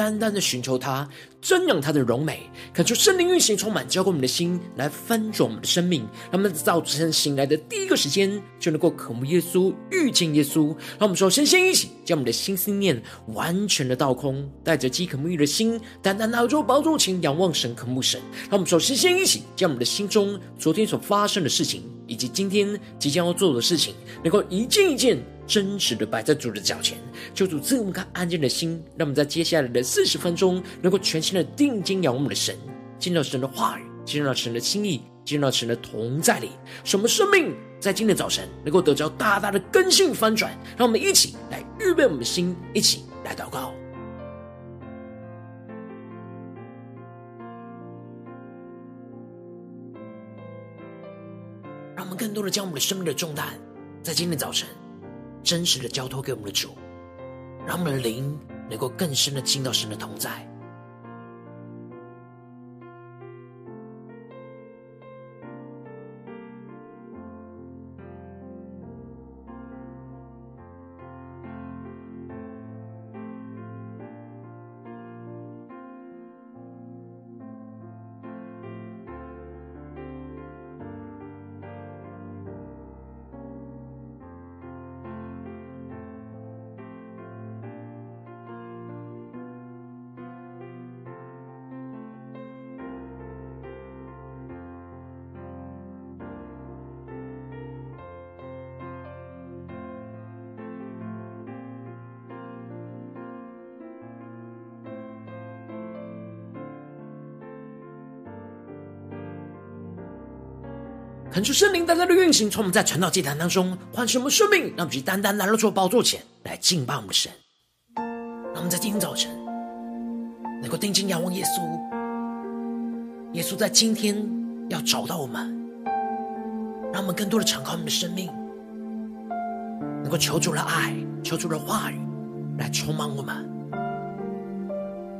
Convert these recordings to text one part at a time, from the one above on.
单单的寻求他，瞻仰他的荣美，恳求圣灵运行，充满浇灌我们的心，来翻转我们的生命。让我们在早晨醒来的第一个时间，就能够渴慕耶稣，遇见耶稣。让我们首先先一起将我们的心思念完全的倒空，带着饥渴沐浴的心，单单拿着宝座前仰望神，渴慕神。让我们首先先一起将我们的心中昨天所发生的事情，以及今天即将要做的事情，能够一件一件。真实的摆在主的脚前，求主赐我们颗安静的心，让我们在接下来的四十分钟，能够全心的定睛仰望我们的神，进入到神的话语，进入到神的心意，进入到神的同在里，什么生命在今天早晨能够得着大大的更新翻转。让我们一起来预备我们的心，一起来祷告，让我们更多的将我们的生命的重担，在今天早晨。真实的交托给我们的主，让我们的灵能够更深的进到神的同在。恳求圣灵单单的运行，从我们在传道祭坛当中唤醒我们生命，让我们去单单来到主宝座前来敬拜我们的神。让我们在今天早晨能够定睛仰望耶稣，耶稣在今天要找到我们，让我们更多的敞开我们的生命，能够求主的爱、求主的话语来充满我们，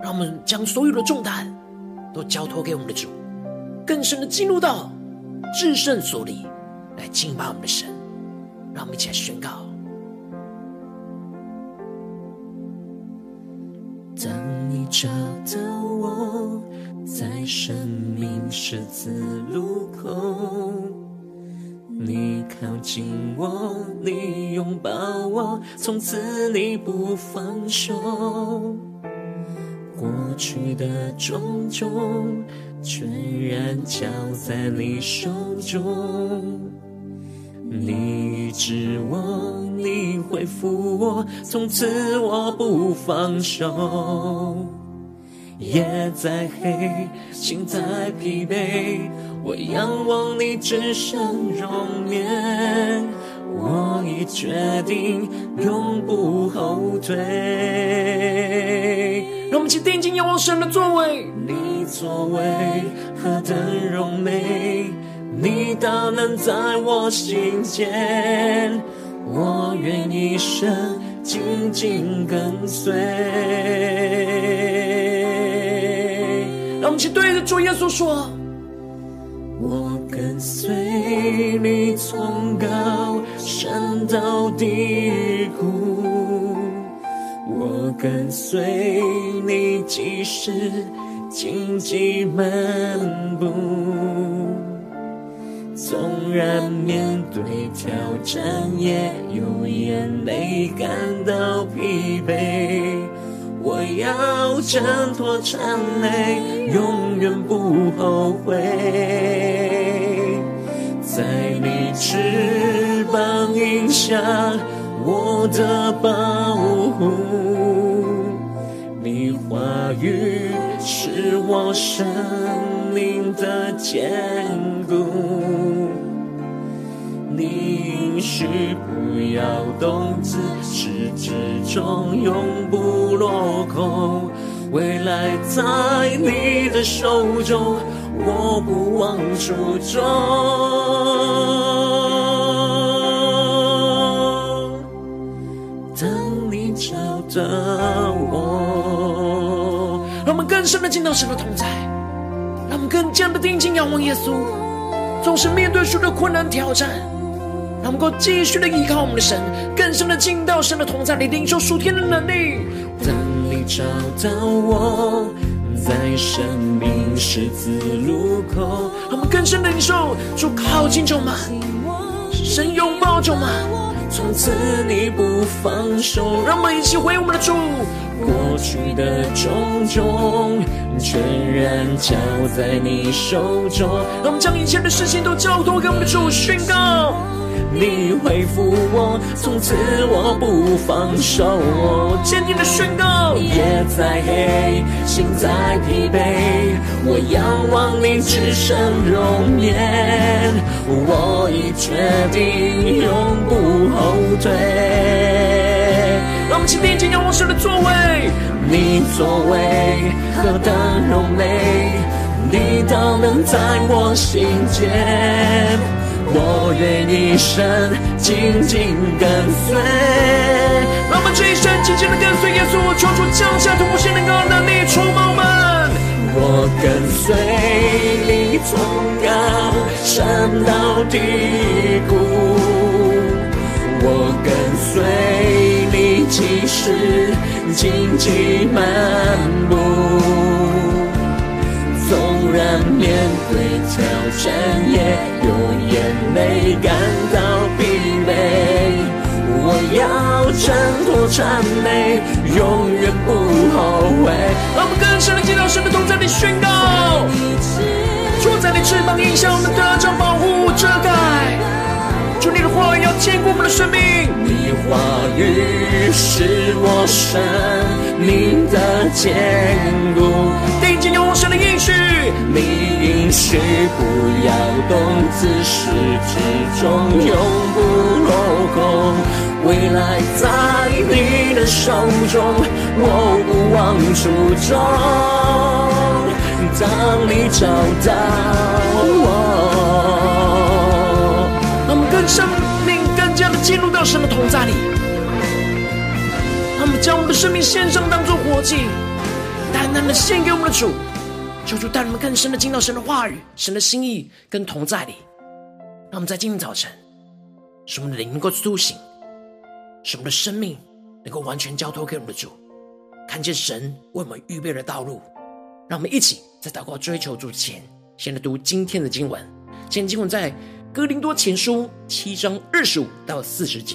让我们将所有的重担都交托给我们的主，更深的进入到。至圣所里来敬拜我们的神，让我们一起来宣告。当你找到我，在生命十字路口，你靠近我，你拥抱我，从此你不放手，过去的种种。全然交在你手中，你医治我，你恢复我，从此我不放手。夜再黑，心再疲惫，我仰望你至圣容颜，我已决定永不后退。让我们一起定睛仰望神的作为，你作为何等荣美，你大能在我心间，我愿一生紧紧跟随。让我们一起对着主耶稣说：我跟随你从高山到低谷。我跟随你，即使荆棘漫步，纵然面对挑战，也有眼泪感到疲惫。我要挣脱缠累，永远不后悔。在你翅膀荫下。我的保护，你话语是我生命的坚固，你应许要动，自始至终永不落空。未来在你的手中，我不忘初衷。当你找到我，让我们更深的进到神的同在，让我们更加的定睛仰望耶稣，纵使面对许多困难挑战。让我们够继续的依靠我们的神，更深的进到神的同在里，领受属天的能力。当你找到我，在生命十字路口，让我们更深的领受主靠近就满，神拥抱就满，从此你不放手。让我们一起回我们的主，过去的种种全然交在你手中。让我们将一切的事情都交托给我们的主，宣告。你恢复我，从此我不放手。坚定的宣告，夜再黑，心再疲惫，我仰望你至圣容颜。我已决定永不后退。让我们请听见仰望神的作为，你作为何等荣美，你都能在我心间。我愿一生紧紧跟随，让我们这一生紧紧的跟随耶稣，求主降下突破性的高能力，充满我。我跟随你从高山到低谷，我跟随你即使荆棘漫步。纵然面对挑战，也有眼泪感到疲惫，我要挣脱缠累，永远不后悔。让我们更深的进到神的同在你宣告，坐在你翅膀荫下，我们得着保护遮盖。求你的话要坚固我们的生命，语是我生命的坚固。神的应许，你应许不要动，自始至终永不落空。未来在你的手中，我不忘初衷。当你找到我，让我们跟生命更加的进入到神的同在里，将我们的生命献上，当作活祭，单单的献给我们的主。求主带你们更深的进到神的话语、神的心意跟同在里，让我们在今天早晨，使我们的灵能够苏醒，使我们的生命能够完全交托给我们的主，看见神为我们预备的道路。让我们一起在祷告追求主前，先来读今天的经文。今天经文在。哥林多前书七章二十五到四十节，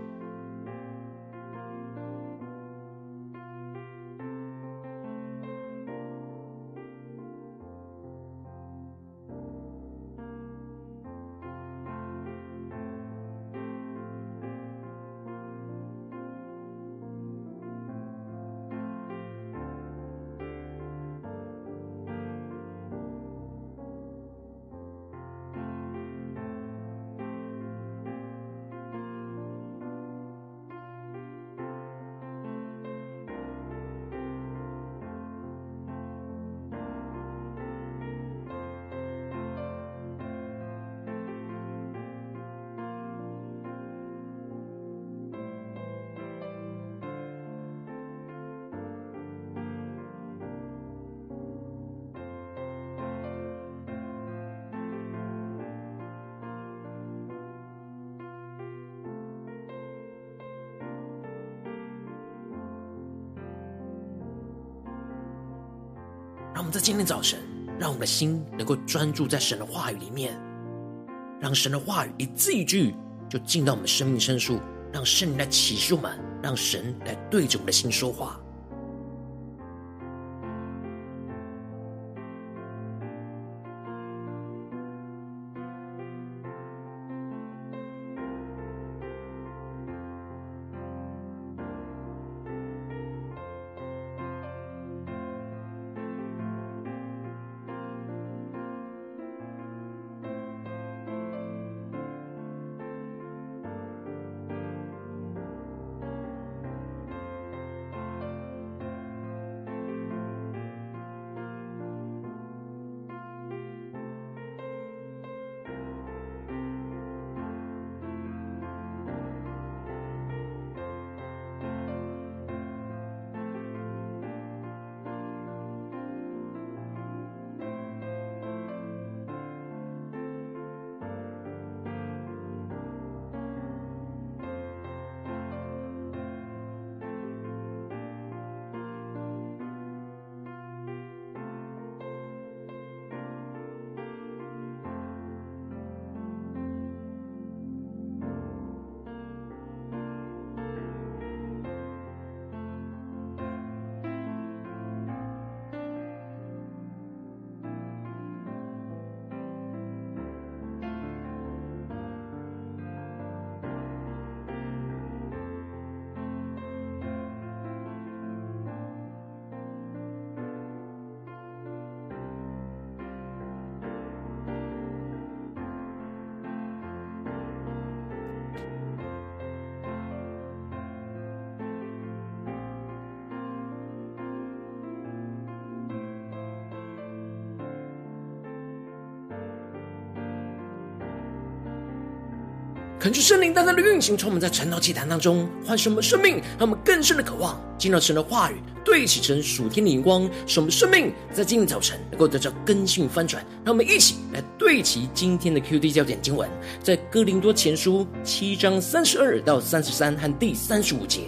在今天早晨，让我们的心能够专注在神的话语里面，让神的话语一字一句就进到我们生命深处，让圣灵来启示我们，让神来对着我们的心说话。恳求圣灵单单的运行，充满在晨祷祭坛当中唤醒我们生命，让我们更深的渴望进入神的话语，对齐神属天的眼光，使我们生命在今天早晨能够得到更新翻转。让我们一起来对齐今天的 QD 焦点经文，在哥林多前书七章三十二到三十三和第三十五节。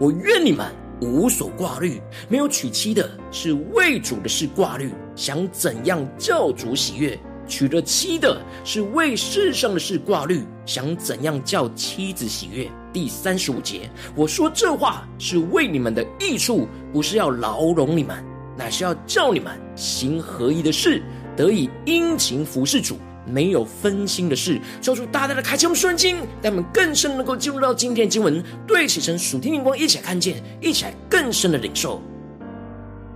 我愿你们无所挂虑，没有娶妻的是为主的事挂虑，想怎样叫主喜悦。娶了妻的是为世上的事挂虑，想怎样叫妻子喜悦。第三十五节，我说这话是为你们的益处，不是要劳笼你们，乃是要叫你们行合一的事，得以殷勤服侍主，没有分心的事。求主大大的开启我们顺经，让我们更深能够进入到今天的经文，对齐神属天灵光，一起来看见，一起来更深的领受。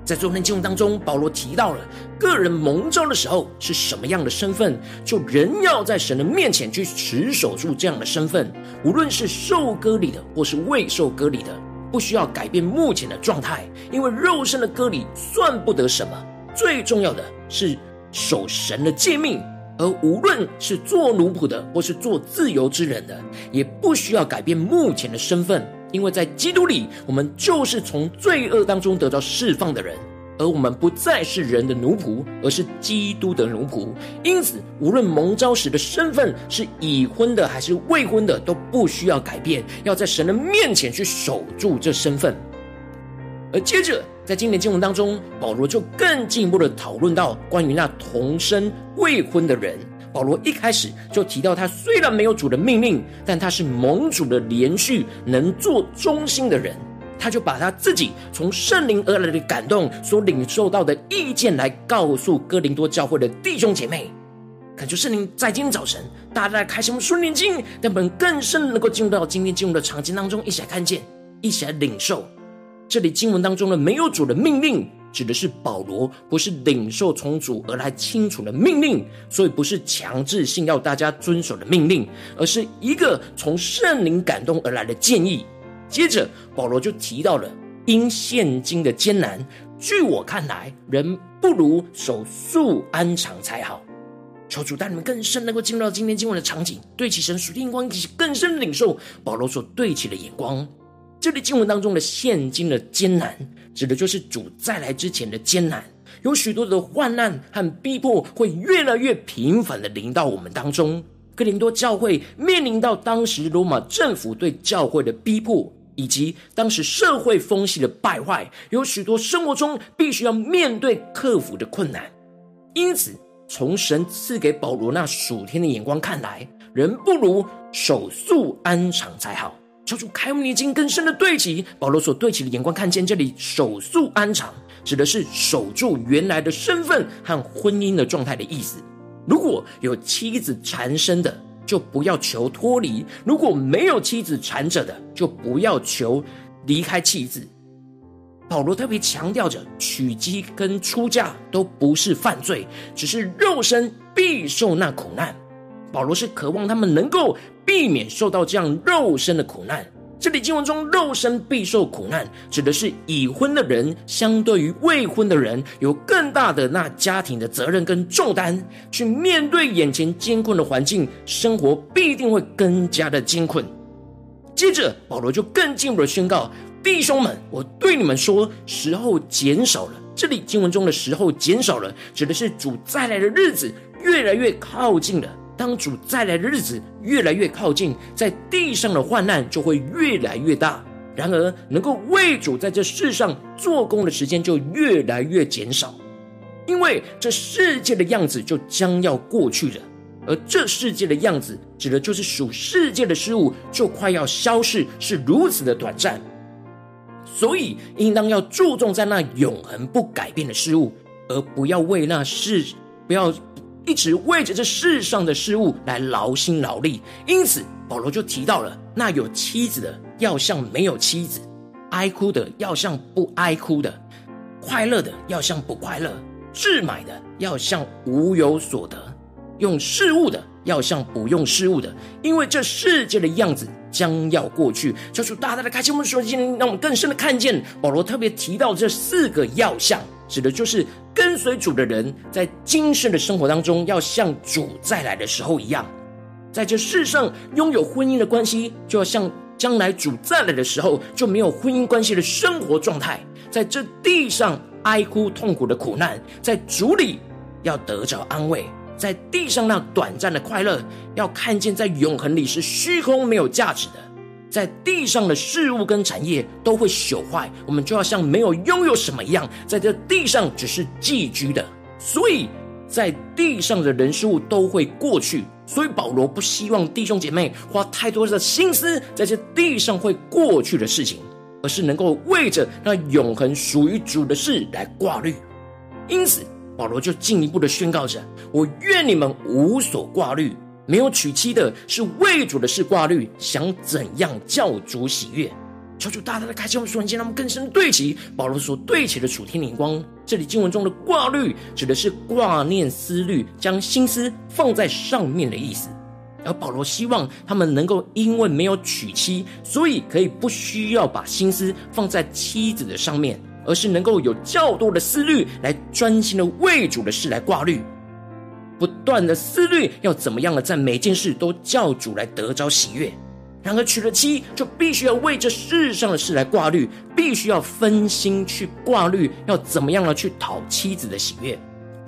在昨天经文当中，保罗提到了个人蒙召的时候是什么样的身份，就仍要在神的面前去持守住这样的身份。无论是受割礼的，或是未受割礼的，不需要改变目前的状态，因为肉身的割礼算不得什么。最重要的是守神的诫命，而无论是做奴仆的，或是做自由之人的，也不需要改变目前的身份。因为在基督里，我们就是从罪恶当中得到释放的人，而我们不再是人的奴仆，而是基督的奴仆。因此，无论蒙召时的身份是已婚的还是未婚的，都不需要改变，要在神的面前去守住这身份。而接着，在今年经文当中，保罗就更进一步的讨论到关于那童身未婚的人。保罗一开始就提到，他虽然没有主的命令，但他是盟主的连续能做中心的人。他就把他自己从圣灵而来的感动所领受到的意见，来告诉哥林多教会的弟兄姐妹。恳求圣灵在今天早晨，大家来开启我们顺灵经，让我们更深能够进入到今天进入的场景当中，一起来看见，一起来领受这里经文当中的没有主的命令。指的是保罗不是领受从主而来清楚的命令，所以不是强制性要大家遵守的命令，而是一个从圣灵感动而来的建议。接着保罗就提到了因现今的艰难，据我看来，人不如守素安常才好。求主带你们更深能够进入到今天今晚的场景，对其神属天光，一起更深领受保罗所对齐的眼光。这里经文当中的现今的艰难，指的就是主再来之前的艰难，有许多的患难和逼迫会越来越频繁的临到我们当中。哥林多教会面临到当时罗马政府对教会的逼迫，以及当时社会风气的败坏，有许多生活中必须要面对克服的困难。因此，从神赐给保罗那属天的眼光看来，人不如守素安常才好。求主开悟眼睛，更深的对齐保罗所对齐的眼光，看见这里守素安常，指的是守住原来的身份和婚姻的状态的意思。如果有妻子缠身的，就不要求脱离；如果没有妻子缠着的，就不要求离开妻子。保罗特别强调着，娶妻跟出嫁都不是犯罪，只是肉身必受那苦难。保罗是渴望他们能够避免受到这样肉身的苦难。这里经文中“肉身必受苦难”，指的是已婚的人相对于未婚的人有更大的那家庭的责任跟重担，去面对眼前艰困的环境，生活必定会更加的艰困。接着，保罗就更进一步的宣告：“弟兄们，我对你们说，时候减少了。”这里经文中的时候减少了，指的是主再来的日子越来越靠近了。当主再来的日子越来越靠近，在地上的患难就会越来越大。然而，能够为主在这世上做工的时间就越来越减少，因为这世界的样子就将要过去了。而这世界的样子，指的就是属世界的事物就快要消逝，是如此的短暂。所以，应当要注重在那永恒不改变的事物，而不要为那世不要。一直为着这世上的事物来劳心劳力，因此保罗就提到了：那有妻子的要像没有妻子，哀哭的要像不哀哭的，快乐的要像不快乐，置买的要像无有所得，用事物的要像不用事物的，因为这世界的样子将要过去。求主大大的开启我们说今天，让我们更深的看见保罗特别提到这四个要项。指的就是跟随主的人，在今生的生活当中，要像主再来的时候一样。在这世上拥有婚姻的关系，就要像将来主再来的时候就没有婚姻关系的生活状态。在这地上哀哭痛苦的苦难，在主里要得着安慰；在地上那短暂的快乐，要看见在永恒里是虚空没有价值的。在地上的事物跟产业都会朽坏，我们就要像没有拥有什么一样，在这地上只是寄居的。所以，在地上的人事物都会过去。所以保罗不希望弟兄姐妹花太多的心思在这地上会过去的事情。而是能够为着那永恒属于主的事来挂虑，因此保罗就进一步的宣告着：“我愿你们无所挂虑，没有娶妻的是为主的事挂虑，想怎样叫主喜悦。”求主大大的开启我们属灵眼睛，让我们更深对齐保罗所对齐的楚天灵光。这里经文中的挂虑，指的是挂念思虑，将心思放在上面的意思。而保罗希望他们能够因为没有娶妻，所以可以不需要把心思放在妻子的上面，而是能够有较多的思虑来专心的为主的事来挂虑，不断的思虑要怎么样的在每件事都叫主来得着喜悦。然而娶了妻，就必须要为这世上的事来挂虑，必须要分心去挂虑，要怎么样的去讨妻子的喜悦。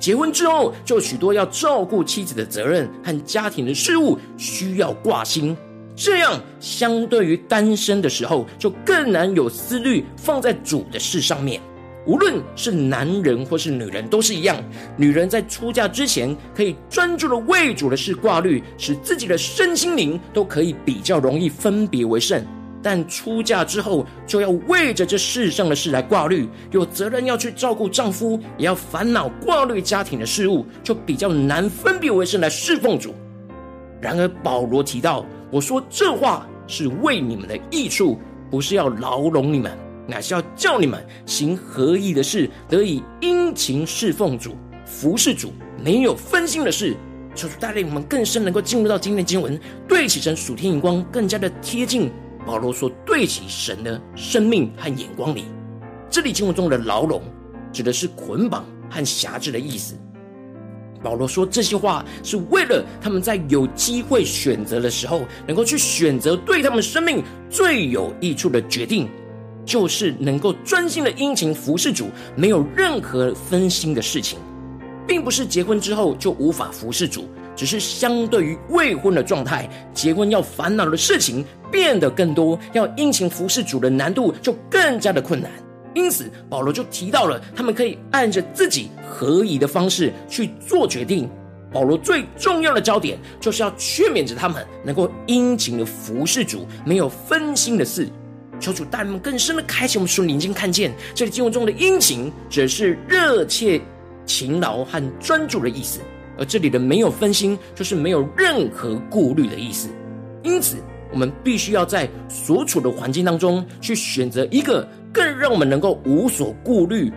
结婚之后，就许多要照顾妻子的责任和家庭的事务需要挂心，这样相对于单身的时候，就更难有思虑放在主的事上面。无论是男人或是女人，都是一样。女人在出嫁之前，可以专注的为主的事挂虑，使自己的身心灵都可以比较容易分别为圣。但出嫁之后，就要为着这世上的事来挂虑，有责任要去照顾丈夫，也要烦恼挂虑家庭的事物，就比较难分别为圣来侍奉主。然而保罗提到，我说这话是为你们的益处，不是要牢笼你们，乃是要叫你们行合意的事，得以殷勤侍奉主，服侍主，没有分心的事。求主带领我们更深能够进入到今天的经文，对齐神属天眼光，更加的贴近。保罗说：“对齐神的生命和眼光里，这里经文中的牢笼指的是捆绑和辖制的意思。保罗说这些话是为了他们在有机会选择的时候，能够去选择对他们生命最有益处的决定，就是能够专心的殷勤服侍主，没有任何分心的事情，并不是结婚之后就无法服侍主。”只是相对于未婚的状态，结婚要烦恼的事情变得更多，要殷勤服侍主的难度就更加的困难。因此，保罗就提到了他们可以按着自己合宜的方式去做决定。保罗最重要的焦点就是要劝勉着他们能够殷勤的服侍主，没有分心的事。求主带我们更深的开启我们属灵眼睛，看见这里经文中的殷勤，只是热切、勤劳和专注的意思。而这里的没有分心，就是没有任何顾虑的意思。因此，我们必须要在所处的环境当中，去选择一个更让我们能够无所顾虑、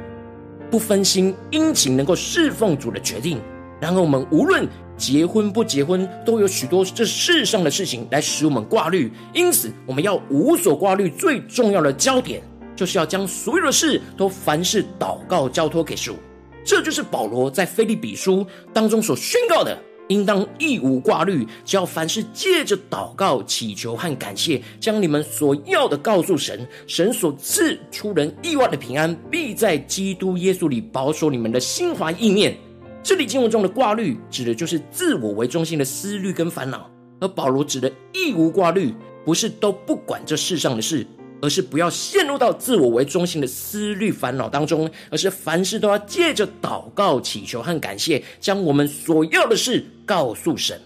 不分心、殷勤能够侍奉主的决定。然而，我们无论结婚不结婚，都有许多这世上的事情来使我们挂虑。因此，我们要无所挂虑，最重要的焦点，就是要将所有的事都凡事祷告交托给主。这就是保罗在腓立比书当中所宣告的：应当一无挂虑，只要凡事借着祷告、祈求和感谢，将你们所要的告诉神。神所赐出人意外的平安，必在基督耶稣里保守你们的心怀意念。这里经文中的挂虑，指的就是自我为中心的思虑跟烦恼；而保罗指的一无挂虑，不是都不管这世上的事。而是不要陷入到自我为中心的思虑烦恼当中，而是凡事都要借着祷告、祈求和感谢，将我们所要的事告诉神。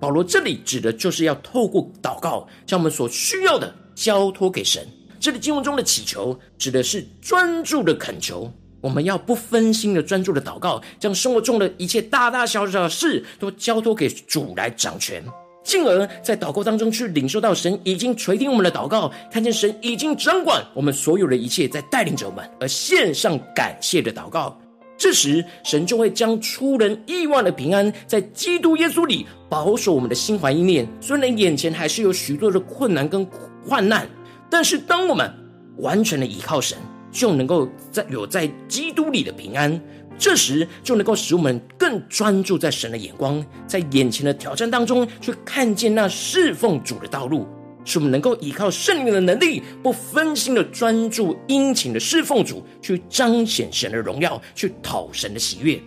保罗这里指的就是要透过祷告，将我们所需要的交托给神。这里经文中的祈求，指的是专注的恳求，我们要不分心的专注的祷告，将生活中的一切大大小小的事都交托给主来掌权。进而，在祷告当中去领受到神已经垂听我们的祷告，看见神已经掌管我们所有的一切，在带领着我们，而献上感谢的祷告。这时，神就会将出人意外的平安，在基督耶稣里保守我们的心怀意念。虽然眼前还是有许多的困难跟患难，但是当我们完全的倚靠神，就能够在有在基督里的平安。这时就能够使我们更专注在神的眼光，在眼前的挑战当中，去看见那侍奉主的道路，使我们能够依靠圣灵的能力，不分心的专注殷勤的侍奉主，去彰显神的荣耀，去讨神的喜悦。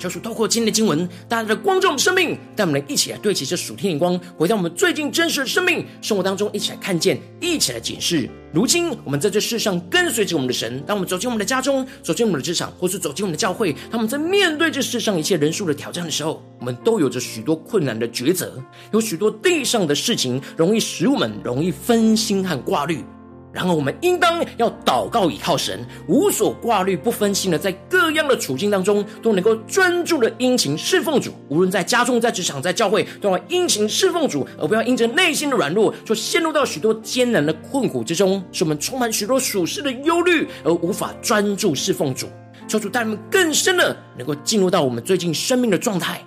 求主透过今天的经文，大家的光照我们生命，带我们来一起来对齐这属天眼光，回到我们最近真实的生命生活当中，一起来看见，一起来解释。如今我们在这世上跟随着我们的神，当我们走进我们的家中，走进我们的职场，或是走进我们的教会，当我们在面对这世上一切人数的挑战的时候，我们都有着许多困难的抉择，有许多地上的事情容易使我们容易分心和挂虑。然而，我们应当要祷告倚靠神，无所挂虑，不分心的，在各样的处境当中都能够专注的殷勤侍奉主。无论在家中、在职场、在教会，都要殷勤侍奉主，而不要因着内心的软弱，就陷入到许多艰难的困苦之中，使我们充满许多属世的忧虑，而无法专注侍奉主。求主带我们更深的，能够进入到我们最近生命的状态，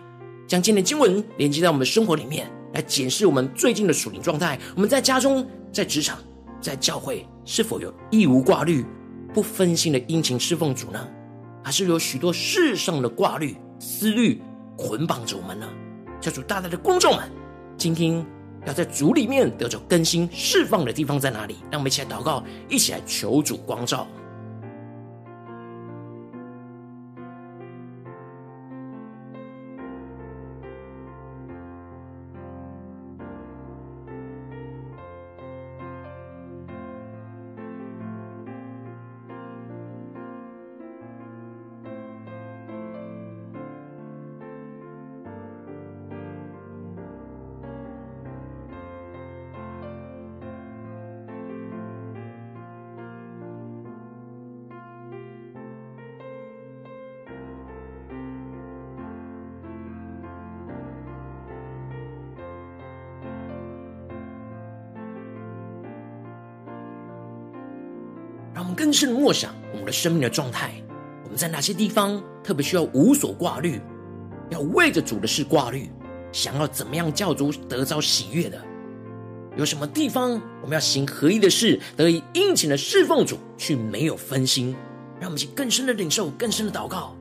将今天的经文连接在我们的生活里面，来检视我们最近的属灵状态。我们在家中、在职场。在教会是否有义无挂虑、不分心的殷勤侍奉主呢？还是有许多世上的挂虑、思虑捆绑着我们呢？教主大大的观众们，今天要在主里面得着更新、释放的地方在哪里？让我们一起来祷告，一起来求主光照。是默想我们的生命的状态，我们在哪些地方特别需要无所挂虑，要为着主的事挂虑，想要怎么样叫主得着喜悦的？有什么地方我们要行合一的事，得以殷勤的侍奉主，去没有分心？让我们去更深的领受，更深的祷告，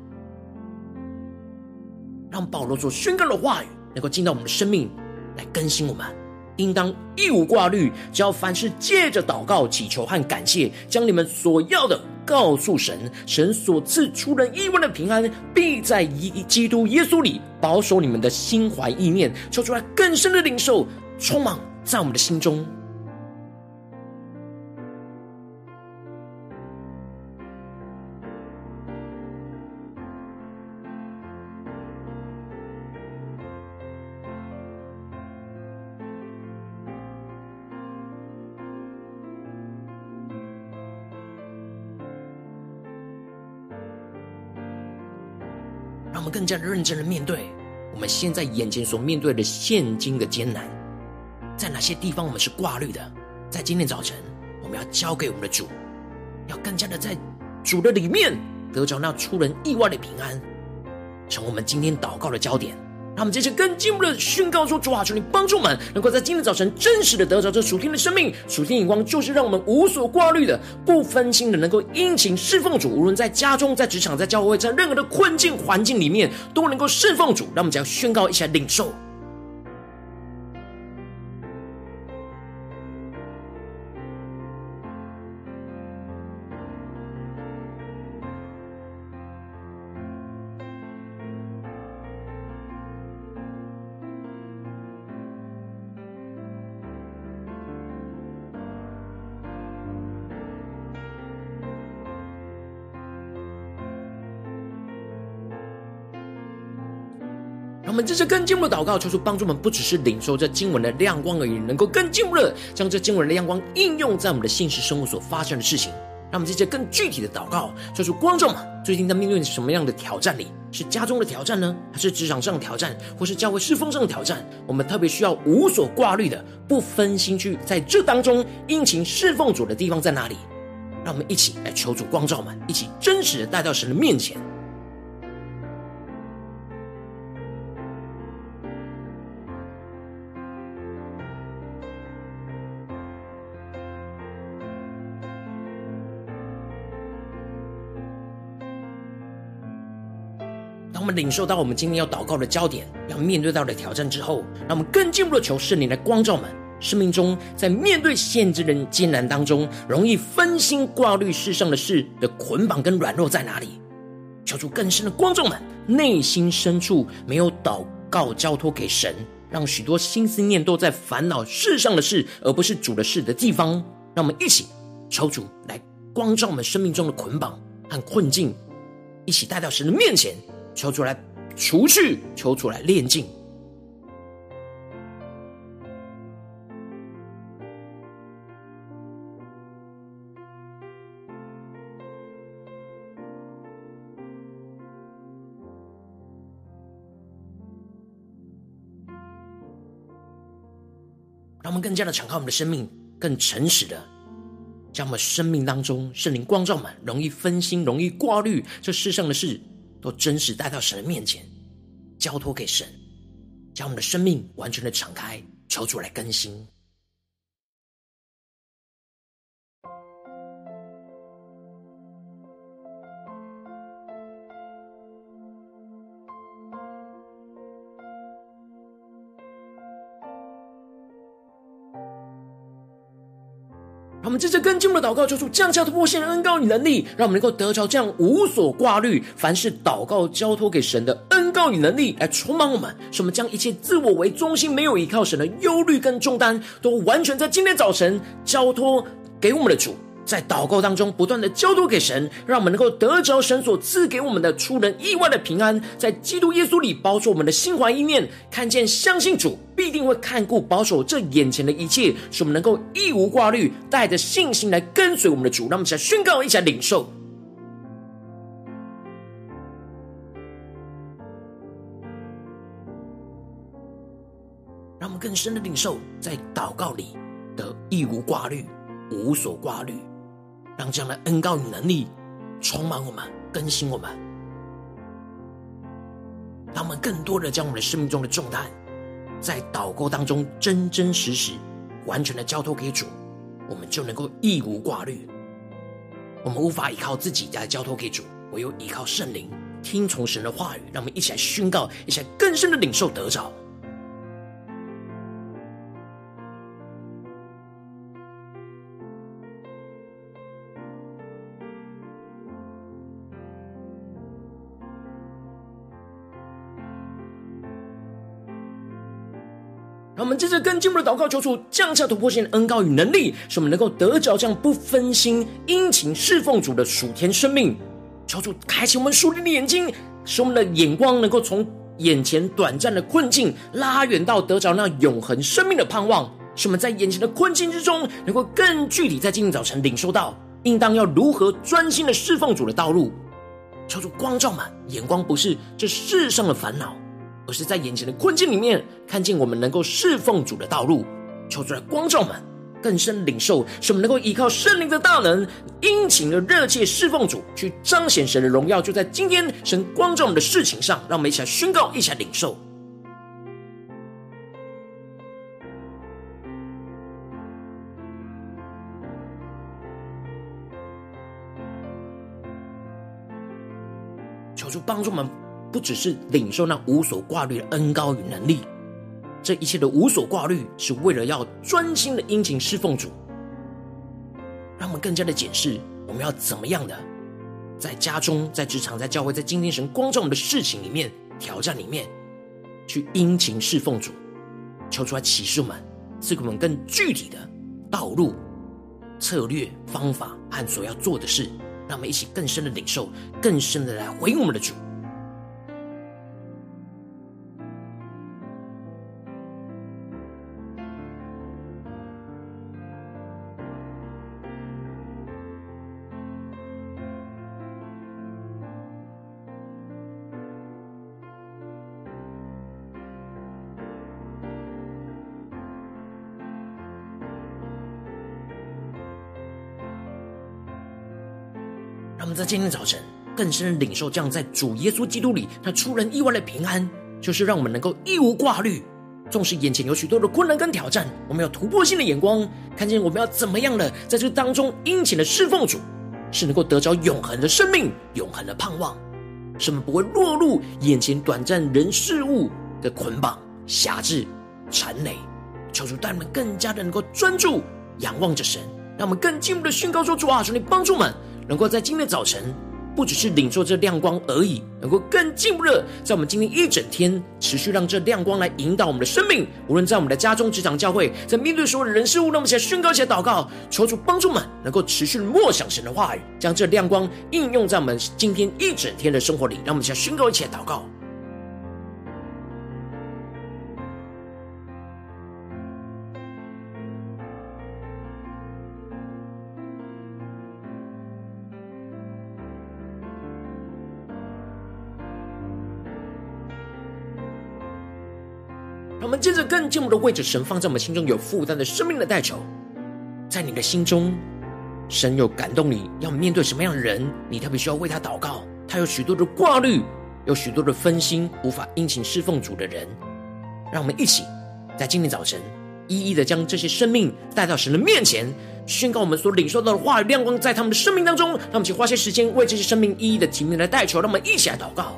让保罗所宣告的话语能够进到我们的生命，来更新我们。应当一无挂虑，只要凡事借着祷告、祈求和感谢，将你们所要的告诉神。神所赐出人意外的平安，必在基督耶稣里保守你们的心怀意念，说出来更深的领受，充满在我们的心中。更加认真的面对我们现在眼前所面对的现今的艰难，在哪些地方我们是挂虑的？在今天早晨，我们要交给我们的主，要更加的在主的里面得着那出人意外的平安，成我们今天祷告的焦点。让我们接着更进一步的宣告说：“主啊，求你帮助我们，能够在今天早晨真实的得着这属天的生命。属天眼光就是让我们无所挂虑的、不分心的，能够殷勤侍奉主。无论在家中、在职场、在教会，在任何的困境环境里面，都能够侍奉主。让我们将宣告一起来领受。”我们这是更进一步的祷告，求主帮助我们，不只是领受这经文的亮光而已，能够更进一步的将这经文的亮光应用在我们的现实生活所发生的事情。让我们这些更具体的祷告，求主光照们最近在面对什么样的挑战里？是家中的挑战呢，还是职场上的挑战，或是教会侍奉上的挑战？我们特别需要无所挂虑的，不分心去在这当中殷勤侍奉主的地方在哪里？让我们一起来求主光照们，一起真实的带到神的面前。当我们领受到我们今天要祷告的焦点，要面对到的挑战之后，让我们更进一步的求圣灵来光照我们生命中，在面对现今的艰难当中，容易分心挂虑世上的事的捆绑跟软弱在哪里？求主更深的光照们内心深处没有祷告交托给神，让许多心思念都在烦恼世上的事，而不是主的事的地方。让我们一起求主来光照我们生命中的捆绑和困境，一起带到神的面前。求主来除去，求主来炼净。让我们更加的敞开我们的生命，更诚实的将我们生命当中圣灵光照满，容易分心、容易挂虑这世上的事。都真实带到神的面前，交托给神，将我们的生命完全的敞开，求主来更新。我们这次跟进我们的祷告，求主降下突破性的恩膏与能力，让我们能够得着这样无所挂虑、凡事祷告交托给神的恩膏与能力，来充满我们，使我们将一切自我为中心、没有依靠神的忧虑跟重担，都完全在今天早晨交托给我们的主。在祷告当中，不断的交托给神，让我们能够得着神所赐给我们的出人意外的平安，在基督耶稣里保守我们的心怀意念，看见相信主必定会看顾保守这眼前的一切，使我们能够一无挂虑，带着信心来跟随我们的主。让我们一起来宣告，一起来领受，让我们更深的领受，在祷告里的一无挂虑，无所挂虑。让这样的恩膏与能力充满我们，更新我们。让我们更多的将我们的生命中的重担，在祷告当中真真实实、完全的交托给主，我们就能够一无挂虑。我们无法依靠自己来交托给主，唯有依靠圣灵，听从神的话语。让我们一起来宣告，一起来更深的领受得着。接着更进一步的祷告，求主降下突破性的恩膏与能力，使我们能够得着这样不分心、殷勤侍奉主的属天生命。求主开启我们属灵的眼睛，使我们的眼光能够从眼前短暂的困境拉远到得着那永恒生命的盼望。使我们在眼前的困境之中，能够更具体在今天早晨领受到，应当要如何专心的侍奉主的道路。求主光照满眼光，不是这世上的烦恼。而是在眼前的困境里面，看见我们能够侍奉主的道路，求主来光照们，更深领受，使我们能够依靠圣灵的大能，殷勤的热切侍奉主，去彰显神的荣耀。就在今天神光照我们的事情上，让我们一起来宣告，一起来领受。求主帮助我们。不只是领受那无所挂虑的恩高与能力，这一切的无所挂虑，是为了要专心的殷勤侍奉主，让我们更加的检视我们要怎么样的，在家中、在职场、在教会、在今天神光照我们的事情里面、挑战里面，去殷勤侍奉主，求出来启示我们，赐给我们更具体的道路、策略、方法和所要做的事，让我们一起更深的领受，更深的来回应我们的主。让我们在今天早晨更深的领受这样在主耶稣基督里那出人意外的平安，就是让我们能够一无挂虑。纵使眼前有许多的困难跟挑战，我们有突破性的眼光，看见我们要怎么样的在这当中殷勤的侍奉主，是能够得着永恒的生命、永恒的盼望。使我们不会落入眼前短暂人事物的捆绑、辖制、缠累。求主带我们更加的能够专注仰望着神，让我们更进一步的宣告说：主啊，求你帮助我们，能够在今天早晨。不只是领受这亮光而已，能够更进一步的，在我们今天一整天持续让这亮光来引导我们的生命。无论在我们的家中、职场、教会，在面对所有的人事物，让我们先宣告、起来祷告，求主帮助们，能够持续默想神的话语，将这亮光应用在我们今天一整天的生活里。让我们先宣告、一起来祷告。接着更进一步的为着神放在我们心中有负担的生命的代求，在你的心中，神有感动你要面对什么样的人，你特别需要为他祷告。他有许多的挂虑，有许多的分心，无法殷勤侍奉主的人。让我们一起在今天早晨，一一的将这些生命带到神的面前，宣告我们所领受到的话语亮光在他们的生命当中。让我们去花些时间为这些生命一一的提名来代求。让我们一起来祷告。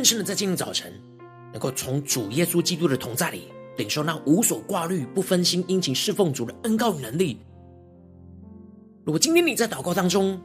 更深的在今天早晨，能够从主耶稣基督的同在里，领受那无所挂虑、不分心、殷勤侍奉主的恩膏与能力。如果今天你在祷告当中，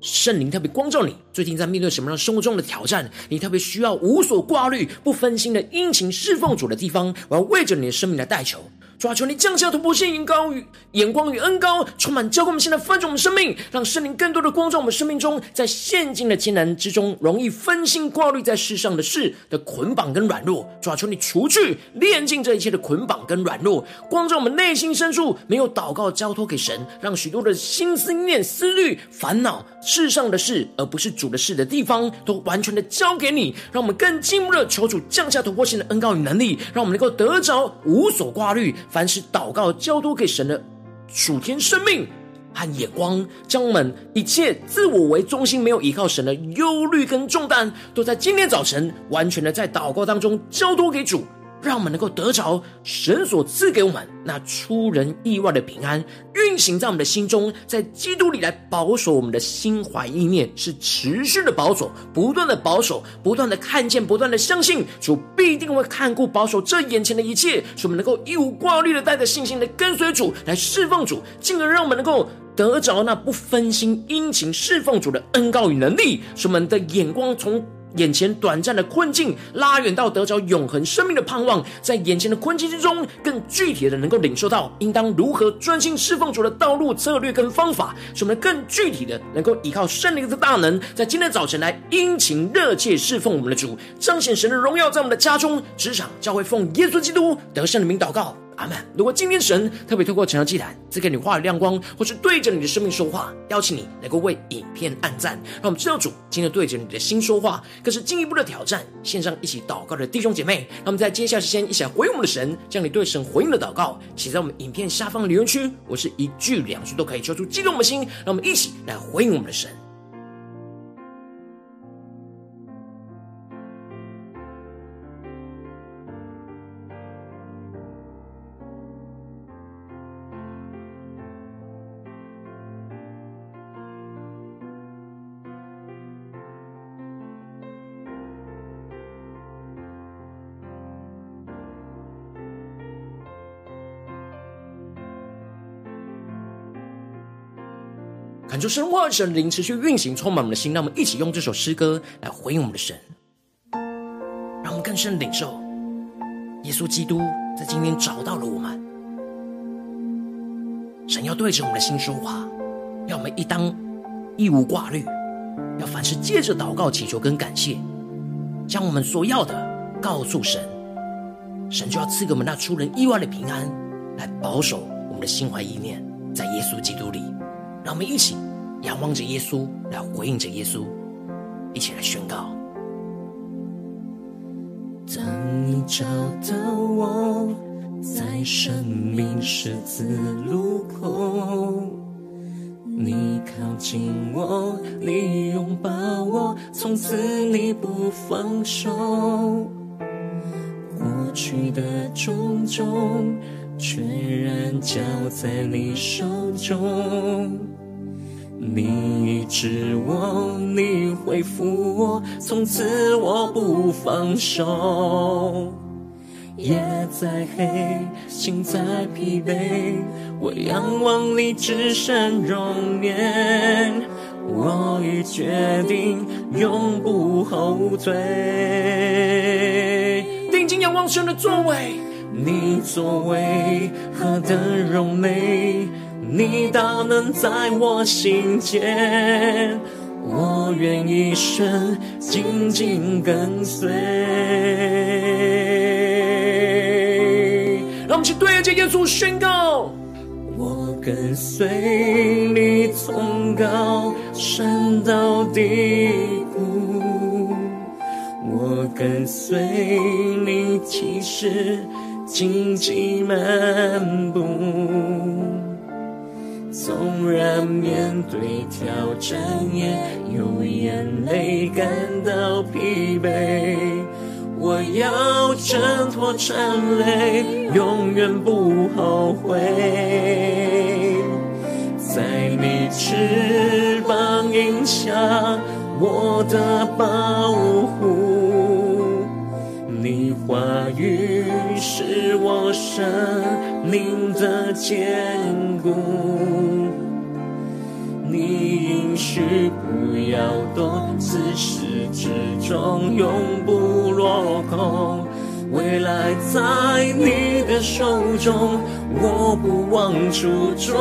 圣灵特别光照你，最近在面对什么样生活中的挑战，你特别需要无所挂虑、不分心的殷勤侍奉主的地方，我要为着你的生命来代求。抓住，你降下突破性眼光与眼光与恩高，充满浇灌我们现在翻转我们生命，让圣灵更多的光照我们生命中，在现今的艰难之中，容易分心挂虑在世上的事的捆绑跟软弱。抓住，你除去炼尽这一切的捆绑跟软弱，光照我们内心深处没有祷告交托给神，让许多的心思念、思虑、烦恼世上的事，而不是主的事的地方，都完全的交给你，让我们更进一步的求主降下突破性的恩高与能力，让我们能够得着无所挂虑。凡是祷告交托给神的属天生命和眼光，将我们一切自我为中心、没有依靠神的忧虑跟重担，都在今天早晨完全的在祷告当中交托给主。让我们能够得着神所赐给我们那出人意外的平安，运行在我们的心中，在基督里来保守我们的心怀意念，是持续的保守，不断的保守，不断的看见，不断的相信，主必定会看顾保守这眼前的一切，使我们能够一无挂虑的带着信心的跟随主来侍奉主，进而让我们能够得着那不分心殷勤侍奉主的恩膏与能力，使我们的眼光从。眼前短暂的困境，拉远到得着永恒生命的盼望，在眼前的困境之中，更具体的能够领受到应当如何专心侍奉主的道路、策略跟方法，使我们更具体的能够依靠圣灵的大能，在今天早晨来殷勤热切侍奉我们的主，彰显神的荣耀，在我们的家中、职场、教会，奉耶稣基督得胜的名祷告。阿门。如果今天神特别透过晨祷祭坛赐给你话语亮光，或是对着你的生命说话，邀请你能够为影片按赞，让我们知道主今天对着你的心说话，更是进一步的挑战。线上一起祷告的弟兄姐妹，让我们在接下来时间一起来回应我们的神，将你对神回应的祷告写在我们影片下方的留言区。我是一句两句都可以说出激动我们的心，让我们一起来回应我们的神。感受神话，神灵持续运行，充满我们的心。让我们一起用这首诗歌来回应我们的神。让我们更深领受，耶稣基督在今天找到了我们。神要对着我们的心说话，要我们一当一无挂虑，要凡事借着祷告、祈求跟感谢，将我们所要的告诉神，神就要赐给我们那出人意外的平安，来保守我们的心怀意念，在耶稣基督里。让我们一起仰望着耶稣，来回应着耶稣，一起来宣告。当你找到我，在生命十字路口，你靠近我，你拥抱我，从此你不放手。过去的种种，全然交在你手中。你医治我，你恢复我，从此我不放手。夜再黑，心再疲惫，我仰望你至圣容颜。我已决定永不后退。定睛仰望神的作为，你作为何等荣美。你大能在我心间，我愿一生紧紧跟随。让我们去对着耶稣宣告：我跟随你从高山到低谷，我跟随你其实荆棘漫步。纵然面对挑战，也有眼泪感到疲惫，我要挣脱缠累，永远不后悔。在你翅膀荫下，我的保护，你话语是我生命的坚固。你应许不要动，自始至终永不落空。未来在你的手中，我不忘初衷。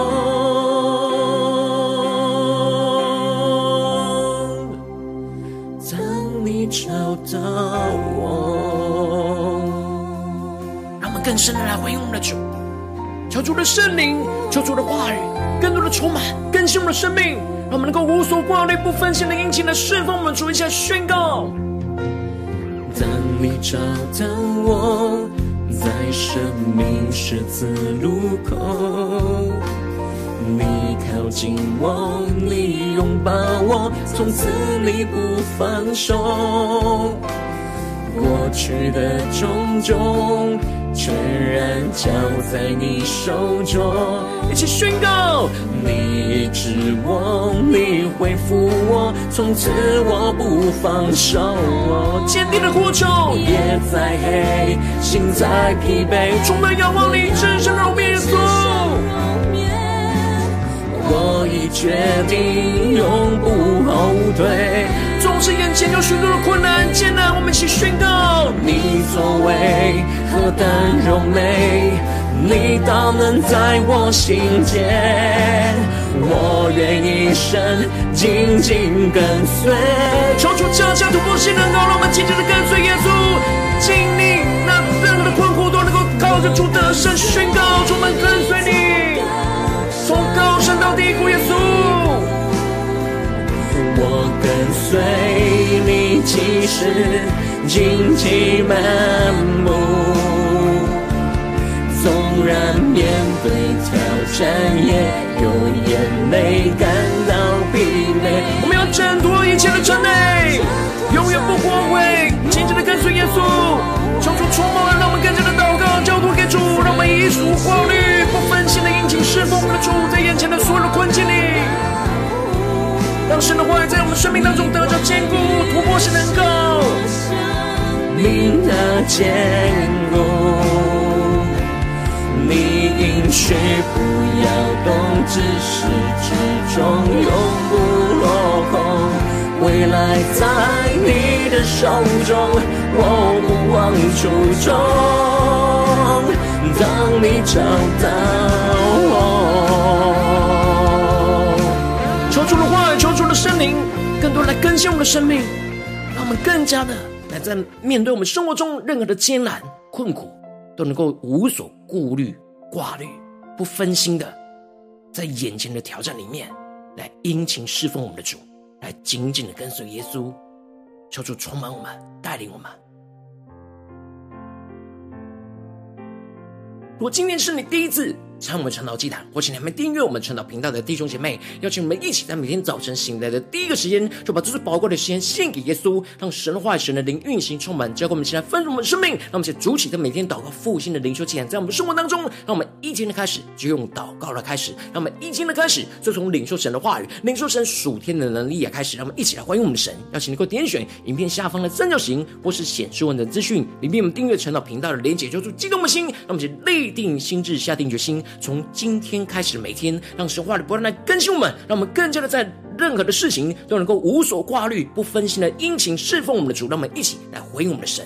当你找到我，让我们更深的来回应我们的主，求主的圣灵，求主的话语。更多的充满，更新我们的生命，让我们能够无所挂虑、不分心的殷勤的侍奉我们主，一下宣告。当你找到我，在生命十字路口，你靠近我，你拥抱我，从此你不放手。过去的种种，全然交在你手中。一起宣告：你医治我，你恢复我，从此我不放手。坚定的呼求，夜再黑，心再疲惫，充满仰望你至圣容颜耶稣。我已决定永不后退。纵使眼前有许多的困难艰难，我们一起宣告：你作为何等荣美，你大能在我心间，我愿一生紧紧跟随。求主降下突破性能够让我们紧紧的跟随耶稣，经历那任何的困苦都能够靠着主得胜宣告，充满跟随你，从高山到低谷，耶稣。我跟随你，其实荆棘满目，突然面对挑战，也有眼泪感到疲惫。我们要挣脱一切的缠累，永远不后悔，紧紧的跟随耶稣，求主触摸，让我们更加的祷告，交托给主，让我们一无挂虑，不分心的殷勤侍奉我们的主，在眼前的所有的困境里。让神的话在我们生命当中得着坚固突破是能够，命的坚固，你应许不要动，自始至终永不落空。未来在你的手中，我不忘初衷。当你找到我，求主的话语，求主的圣灵，更多来更新我们的生命，让我们更加的来在面对我们生活中任何的艰难困苦，都能够无所顾虑挂虑，不分心的在眼前的挑战里面。来殷勤侍奉我们的主，来紧紧的跟随耶稣，求主充满我们，带领我们。如果今天是你第一次，参我们传道祭坛，或请你们订阅我们传道频道的弟兄姐妹，邀请你们一起在每天早晨醒来的第一个时间，就把这最宝贵的时间献给耶稣，让神的话、神的灵运行充满，交给我们，现在丰盛我们的生命。让我们一起主起在每天祷告复兴的灵修祭坛，在我们生活当中，让我们一天的开始就用祷告来开始，让我们一天的开始就从领受神的话语、领受神属天的能力也开始。让我们一起来欢迎我们的神，邀请你给我点选影片下方的三角形，或是显示文的资讯里面我们订阅传道频道的连结，就出激动的心，让我们一起立定心志，下定决心，从今天。开始，每天让神话语不断来更新我们，让我们更加的在任何的事情都能够无所挂虑，不分心的殷勤侍奉我们的主。让我们一起来回应我们的神。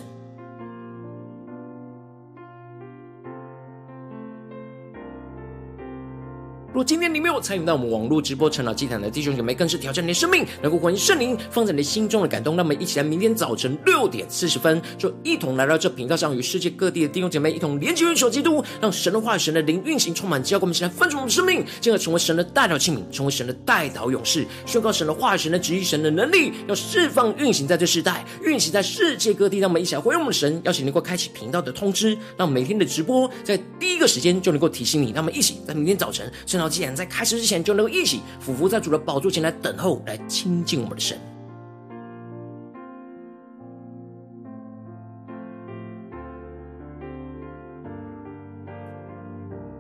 如果今天你没有参与到我们网络直播成老祭坛的弟兄姐妹，更是挑战你的生命，能够回应圣灵放在你心中的感动。那么，一起来，明天早晨六点四十分，就一同来到这频道上，与世界各地的弟兄姐妹一同连接、运手基督，让神的话、神的灵运行充满，教给我们，一起来分盛我们的生命，进而成为神的代祷器皿，成为神的代祷勇士，宣告神的话、神的旨意、神的能力，要释放、运行在这世代，运行在世界各地。让我们一起来回应我们神，邀请能够开启频道的通知，让每天的直播在第一个时间就能够提醒你。那么，一起在明天早晨圣既然在开始之前，就能够一起俯伏在主的宝座前来等候，来亲近我们的神。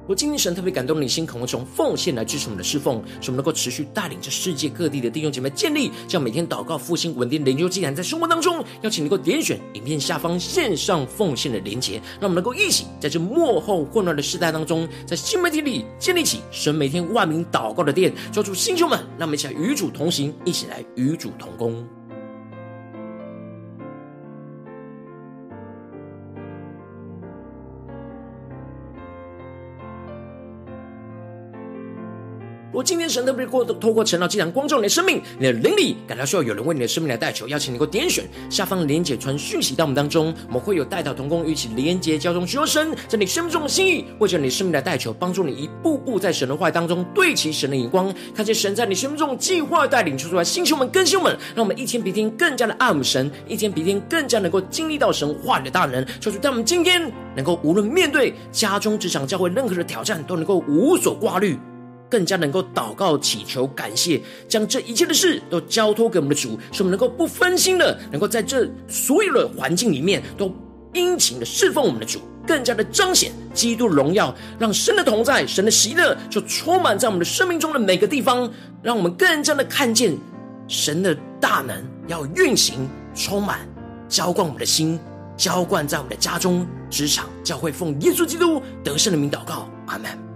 我今天神特别感动你心，渴望从奉献来支持我们的侍奉，使我们能够持续带领着世界各地的弟兄姐妹建立，这样每天祷告复兴稳定灵修祭坛，在生活当中，邀请你能够点选影片下方线上奉献的连结，让我们能够一起在这幕后混乱的时代当中，在新媒体里建立起神每天万名祷告的殿，抓住星球们，让我们一起来与主同行，一起来与主同工。如果今天神特别过透过晨祷祭坛光照你的生命，你的灵里感到需要有人为你的生命来代求，邀请你能够点选下方连结传讯息到我们当中，我们会有代祷同工与其连结交通，寻求神在你生命中的心意，为着你生命来代求，帮助你一步步在神的话当中对齐神的眼光，看见神在你生命中计划带领，求出来星球们、更新们，让我们一天比一天更加的爱慕神，一天比一天更加能够经历到神话语的大能，求主在我们今天能够无论面对家中、职场、教会任何的挑战，都能够无所挂虑。更加能够祷告、祈求、感谢，将这一切的事都交托给我们的主，使我们能够不分心的，能够在这所有的环境里面都殷勤的侍奉我们的主，更加的彰显基督的荣耀，让神的同在、神的喜乐就充满在我们的生命中的每个地方，让我们更加的看见神的大能要运行、充满、浇灌我们的心，浇灌在我们的家中、职场、教会，奉耶稣基督得胜的名祷告，阿门。